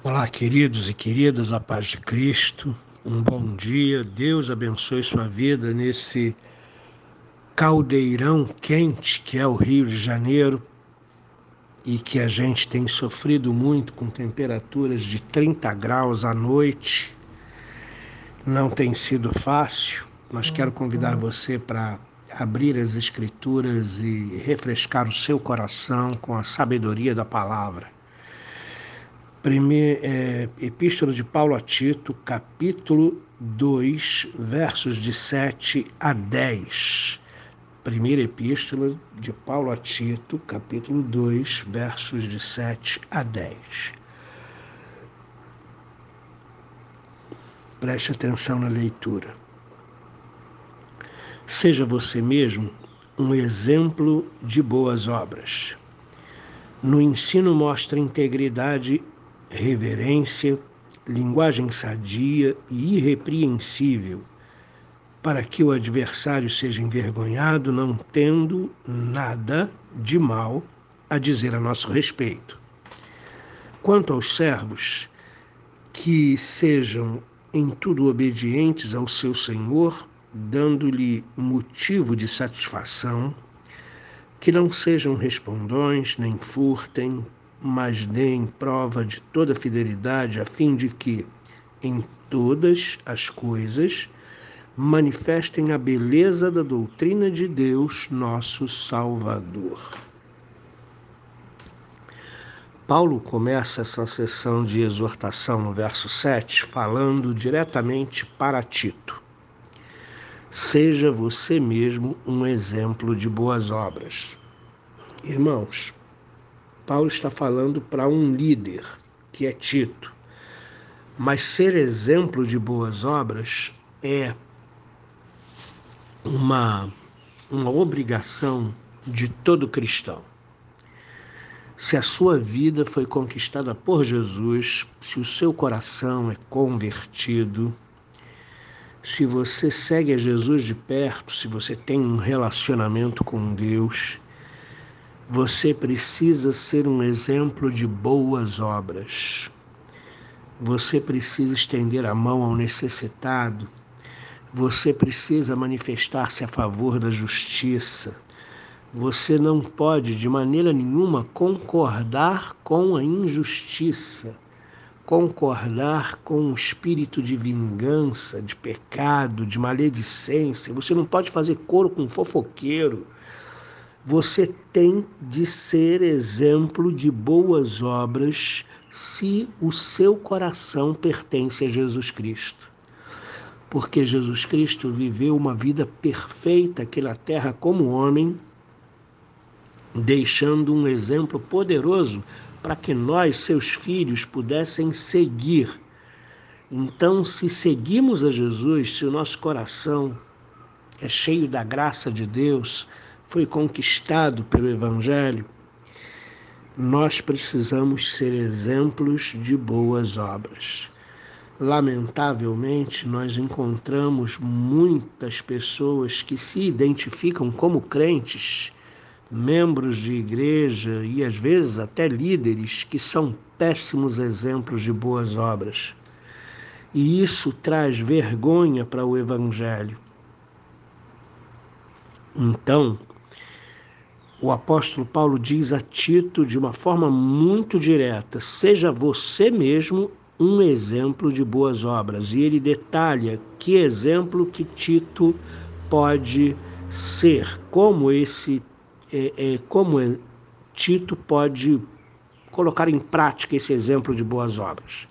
Olá, queridos e queridas, a paz de Cristo. Um bom dia. Deus abençoe sua vida nesse caldeirão quente que é o Rio de Janeiro e que a gente tem sofrido muito com temperaturas de 30 graus à noite. Não tem sido fácil, mas quero convidar você para abrir as Escrituras e refrescar o seu coração com a sabedoria da palavra. Primeira, é, Epístola de Paulo a Tito, capítulo 2, versos de 7 a 10. Primeira Epístola de Paulo a Tito, capítulo 2, versos de 7 a 10. Preste atenção na leitura. Seja você mesmo um exemplo de boas obras. No ensino, mostra integridade reverência, linguagem sadia e irrepreensível, para que o adversário seja envergonhado, não tendo nada de mal a dizer a nosso respeito. Quanto aos servos, que sejam em tudo obedientes ao seu Senhor, dando-lhe motivo de satisfação, que não sejam respondões, nem furtem, mas deem prova de toda fidelidade, a fim de que, em todas as coisas, manifestem a beleza da doutrina de Deus, nosso Salvador. Paulo começa essa sessão de exortação no verso 7, falando diretamente para Tito. Seja você mesmo um exemplo de boas obras. Irmãos, Paulo está falando para um líder, que é Tito. Mas ser exemplo de boas obras é uma, uma obrigação de todo cristão. Se a sua vida foi conquistada por Jesus, se o seu coração é convertido, se você segue a Jesus de perto, se você tem um relacionamento com Deus, você precisa ser um exemplo de boas obras. Você precisa estender a mão ao necessitado. Você precisa manifestar-se a favor da justiça. Você não pode, de maneira nenhuma, concordar com a injustiça, concordar com o espírito de vingança, de pecado, de maledicência. Você não pode fazer coro com fofoqueiro. Você tem de ser exemplo de boas obras se o seu coração pertence a Jesus Cristo. Porque Jesus Cristo viveu uma vida perfeita aqui na terra como homem, deixando um exemplo poderoso para que nós, seus filhos, pudessem seguir. Então, se seguimos a Jesus, se o nosso coração é cheio da graça de Deus, foi conquistado pelo Evangelho, nós precisamos ser exemplos de boas obras. Lamentavelmente, nós encontramos muitas pessoas que se identificam como crentes, membros de igreja e às vezes até líderes que são péssimos exemplos de boas obras. E isso traz vergonha para o Evangelho. Então, o apóstolo Paulo diz a Tito de uma forma muito direta: seja você mesmo um exemplo de boas obras. E ele detalha que exemplo que Tito pode ser, como esse, é, é, como é, Tito pode colocar em prática esse exemplo de boas obras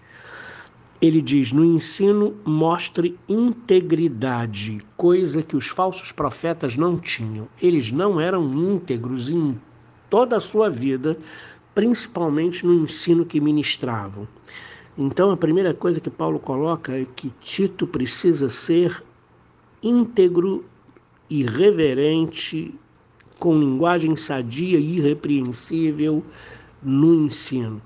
ele diz: no ensino, mostre integridade, coisa que os falsos profetas não tinham. Eles não eram íntegros em toda a sua vida, principalmente no ensino que ministravam. Então, a primeira coisa que Paulo coloca é que Tito precisa ser íntegro, irreverente, com linguagem sadia e irrepreensível no ensino.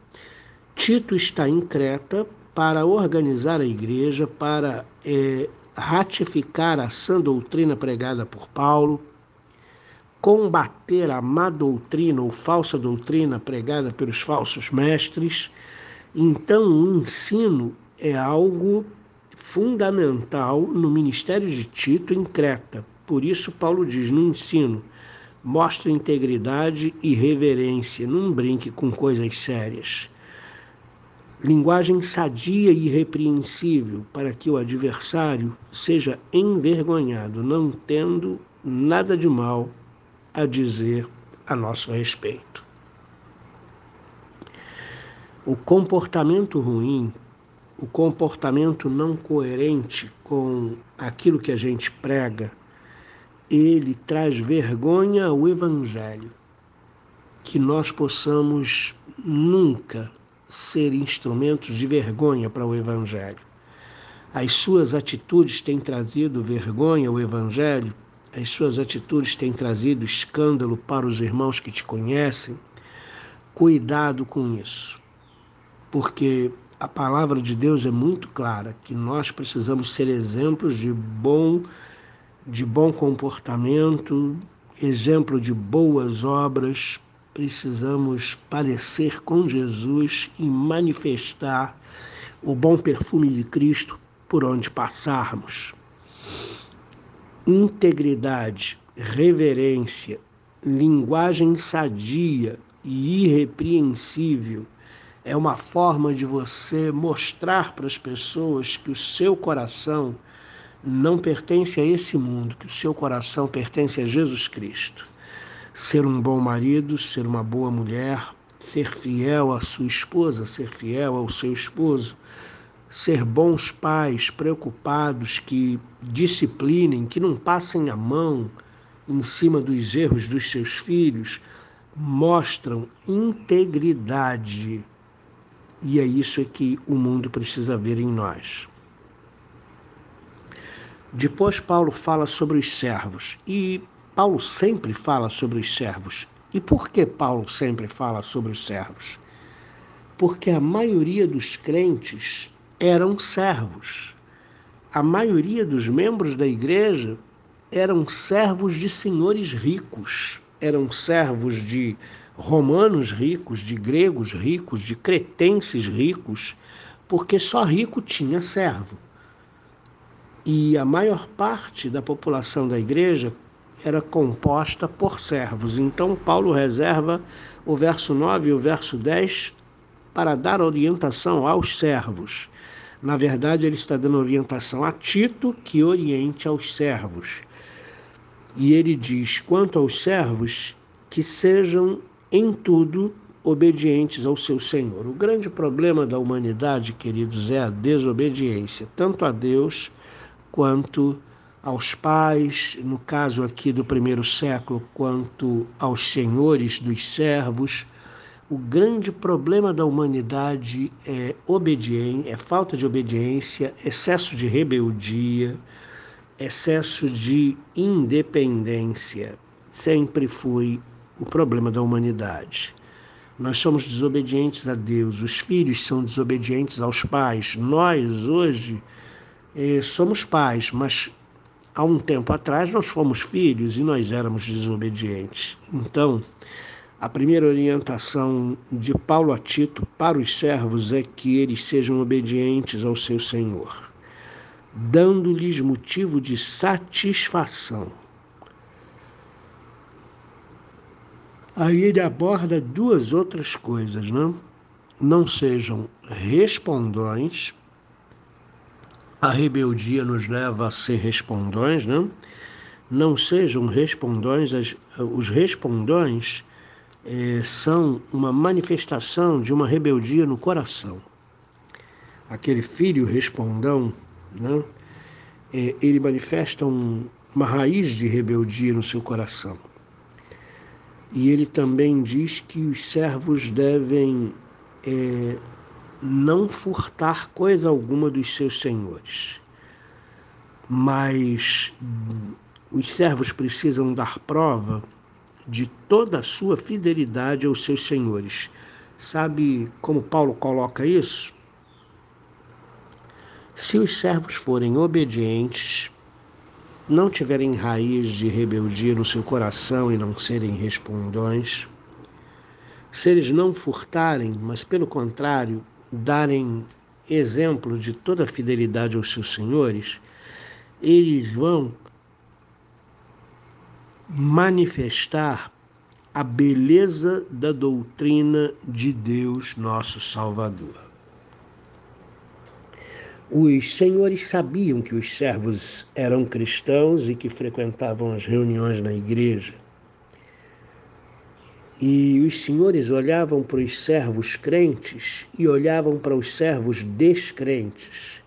Tito está em Creta para organizar a igreja, para é, ratificar a sã doutrina pregada por Paulo, combater a má doutrina ou falsa doutrina pregada pelos falsos mestres Então, o ensino é algo fundamental no ministério de Tito em Creta. Por isso, Paulo diz: no ensino, mostre integridade e reverência, não brinque com coisas sérias. Linguagem sadia e irrepreensível, para que o adversário seja envergonhado, não tendo nada de mal a dizer a nosso respeito. O comportamento ruim, o comportamento não coerente com aquilo que a gente prega, ele traz vergonha ao Evangelho. Que nós possamos nunca ser instrumentos de vergonha para o Evangelho. As suas atitudes têm trazido vergonha ao Evangelho, as suas atitudes têm trazido escândalo para os irmãos que te conhecem. Cuidado com isso, porque a palavra de Deus é muito clara que nós precisamos ser exemplos de bom de bom comportamento, exemplo de boas obras, precisamos parecer com Jesus e manifestar o bom perfume de Cristo por onde passarmos. Integridade, reverência, linguagem sadia e irrepreensível é uma forma de você mostrar para as pessoas que o seu coração não pertence a esse mundo, que o seu coração pertence a Jesus Cristo. Ser um bom marido, ser uma boa mulher, ser fiel à sua esposa, ser fiel ao seu esposo, ser bons pais, preocupados, que disciplinem, que não passem a mão em cima dos erros dos seus filhos, mostram integridade. E é isso que o mundo precisa ver em nós. Depois Paulo fala sobre os servos e Paulo sempre fala sobre os servos. E por que Paulo sempre fala sobre os servos? Porque a maioria dos crentes eram servos. A maioria dos membros da igreja eram servos de senhores ricos, eram servos de romanos ricos, de gregos ricos, de cretenses ricos, porque só rico tinha servo e a maior parte da população da igreja era composta por servos. Então, Paulo reserva o verso 9 e o verso 10 para dar orientação aos servos. Na verdade, ele está dando orientação a Tito, que oriente aos servos. E ele diz: quanto aos servos, que sejam em tudo obedientes ao seu Senhor. O grande problema da humanidade, queridos, é a desobediência, tanto a Deus quanto aos pais, no caso aqui do primeiro século, quanto aos senhores dos servos. O grande problema da humanidade é obediência, é falta de obediência, excesso de rebeldia, excesso de independência. Sempre foi o problema da humanidade. Nós somos desobedientes a Deus, os filhos são desobedientes aos pais. Nós, hoje, eh, somos pais, mas há um tempo atrás nós fomos filhos e nós éramos desobedientes. Então, a primeira orientação de Paulo a Tito para os servos é que eles sejam obedientes ao seu Senhor, dando-lhes motivo de satisfação. Aí ele aborda duas outras coisas, não? Não sejam respondões a rebeldia nos leva a ser respondões, não? Não sejam respondões, as, os respondões é, são uma manifestação de uma rebeldia no coração. Aquele filho respondão, não? É, ele manifesta um, uma raiz de rebeldia no seu coração. E ele também diz que os servos devem é, não furtar coisa alguma dos seus senhores. Mas os servos precisam dar prova de toda a sua fidelidade aos seus senhores. Sabe como Paulo coloca isso? Se os servos forem obedientes, não tiverem raiz de rebeldia no seu coração e não serem respondões, se eles não furtarem, mas pelo contrário, darem exemplo de toda fidelidade aos seus senhores, eles vão manifestar a beleza da doutrina de Deus, nosso Salvador. Os senhores sabiam que os servos eram cristãos e que frequentavam as reuniões na igreja. E os senhores olhavam para os servos crentes e olhavam para os servos descrentes.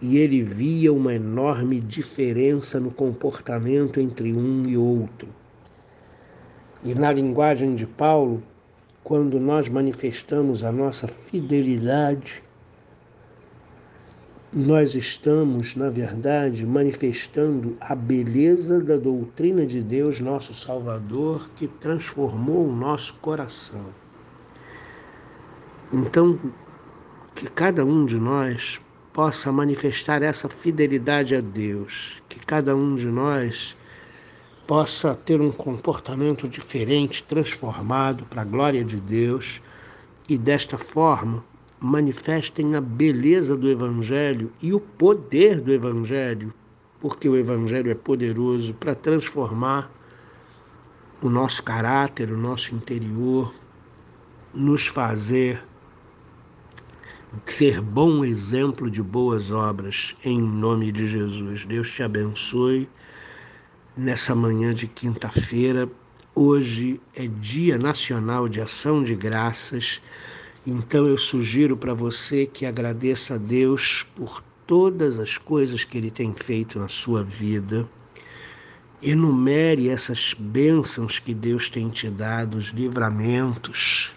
E ele via uma enorme diferença no comportamento entre um e outro. E na linguagem de Paulo, quando nós manifestamos a nossa fidelidade, nós estamos, na verdade, manifestando a beleza da doutrina de Deus, nosso Salvador, que transformou o nosso coração. Então, que cada um de nós possa manifestar essa fidelidade a Deus, que cada um de nós possa ter um comportamento diferente, transformado para a glória de Deus e desta forma manifestem a beleza do Evangelho e o poder do Evangelho, porque o Evangelho é poderoso para transformar o nosso caráter, o nosso interior, nos fazer ser bom exemplo de boas obras, em nome de Jesus. Deus te abençoe nessa manhã de quinta-feira. Hoje é Dia Nacional de Ação de Graças. Então eu sugiro para você que agradeça a Deus por todas as coisas que Ele tem feito na sua vida. Enumere essas bênçãos que Deus tem te dado, os livramentos,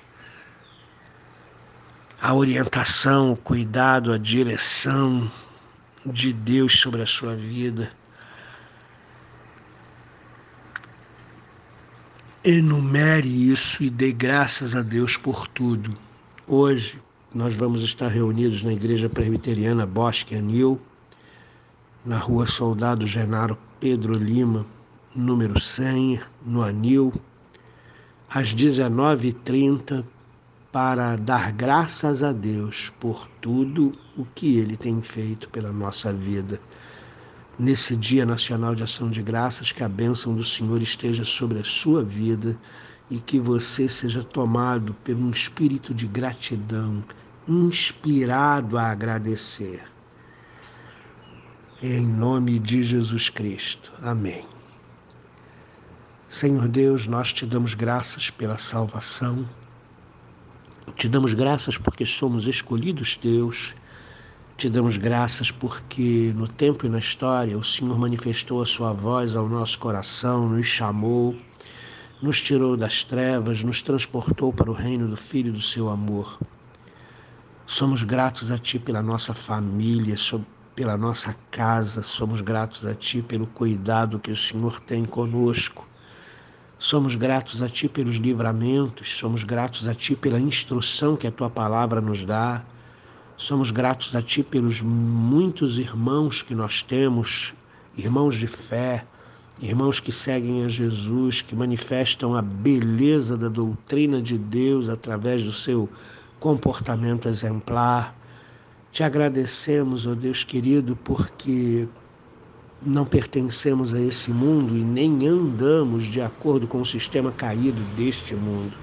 a orientação, o cuidado, a direção de Deus sobre a sua vida. Enumere isso e dê graças a Deus por tudo. Hoje nós vamos estar reunidos na Igreja Presbiteriana Bosque Anil, na rua Soldado Genaro Pedro Lima, número 100, no Anil, às 19h30, para dar graças a Deus por tudo o que Ele tem feito pela nossa vida. Nesse Dia Nacional de Ação de Graças, que a bênção do Senhor esteja sobre a sua vida e que você seja tomado por um espírito de gratidão, inspirado a agradecer. Em nome de Jesus Cristo. Amém. Senhor Deus, nós te damos graças pela salvação. Te damos graças porque somos escolhidos teus. Te damos graças porque no tempo e na história o Senhor manifestou a sua voz ao nosso coração, nos chamou nos tirou das trevas, nos transportou para o reino do Filho do seu amor. Somos gratos a Ti pela nossa família, pela nossa casa, somos gratos a Ti pelo cuidado que o Senhor tem conosco. Somos gratos a Ti pelos livramentos, somos gratos a Ti pela instrução que a Tua palavra nos dá. Somos gratos a Ti pelos muitos irmãos que nós temos, irmãos de fé, Irmãos que seguem a Jesus, que manifestam a beleza da doutrina de Deus através do seu comportamento exemplar. Te agradecemos, ó oh Deus querido, porque não pertencemos a esse mundo e nem andamos de acordo com o sistema caído deste mundo.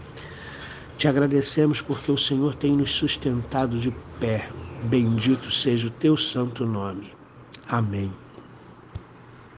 Te agradecemos porque o Senhor tem nos sustentado de pé. Bendito seja o teu santo nome. Amém.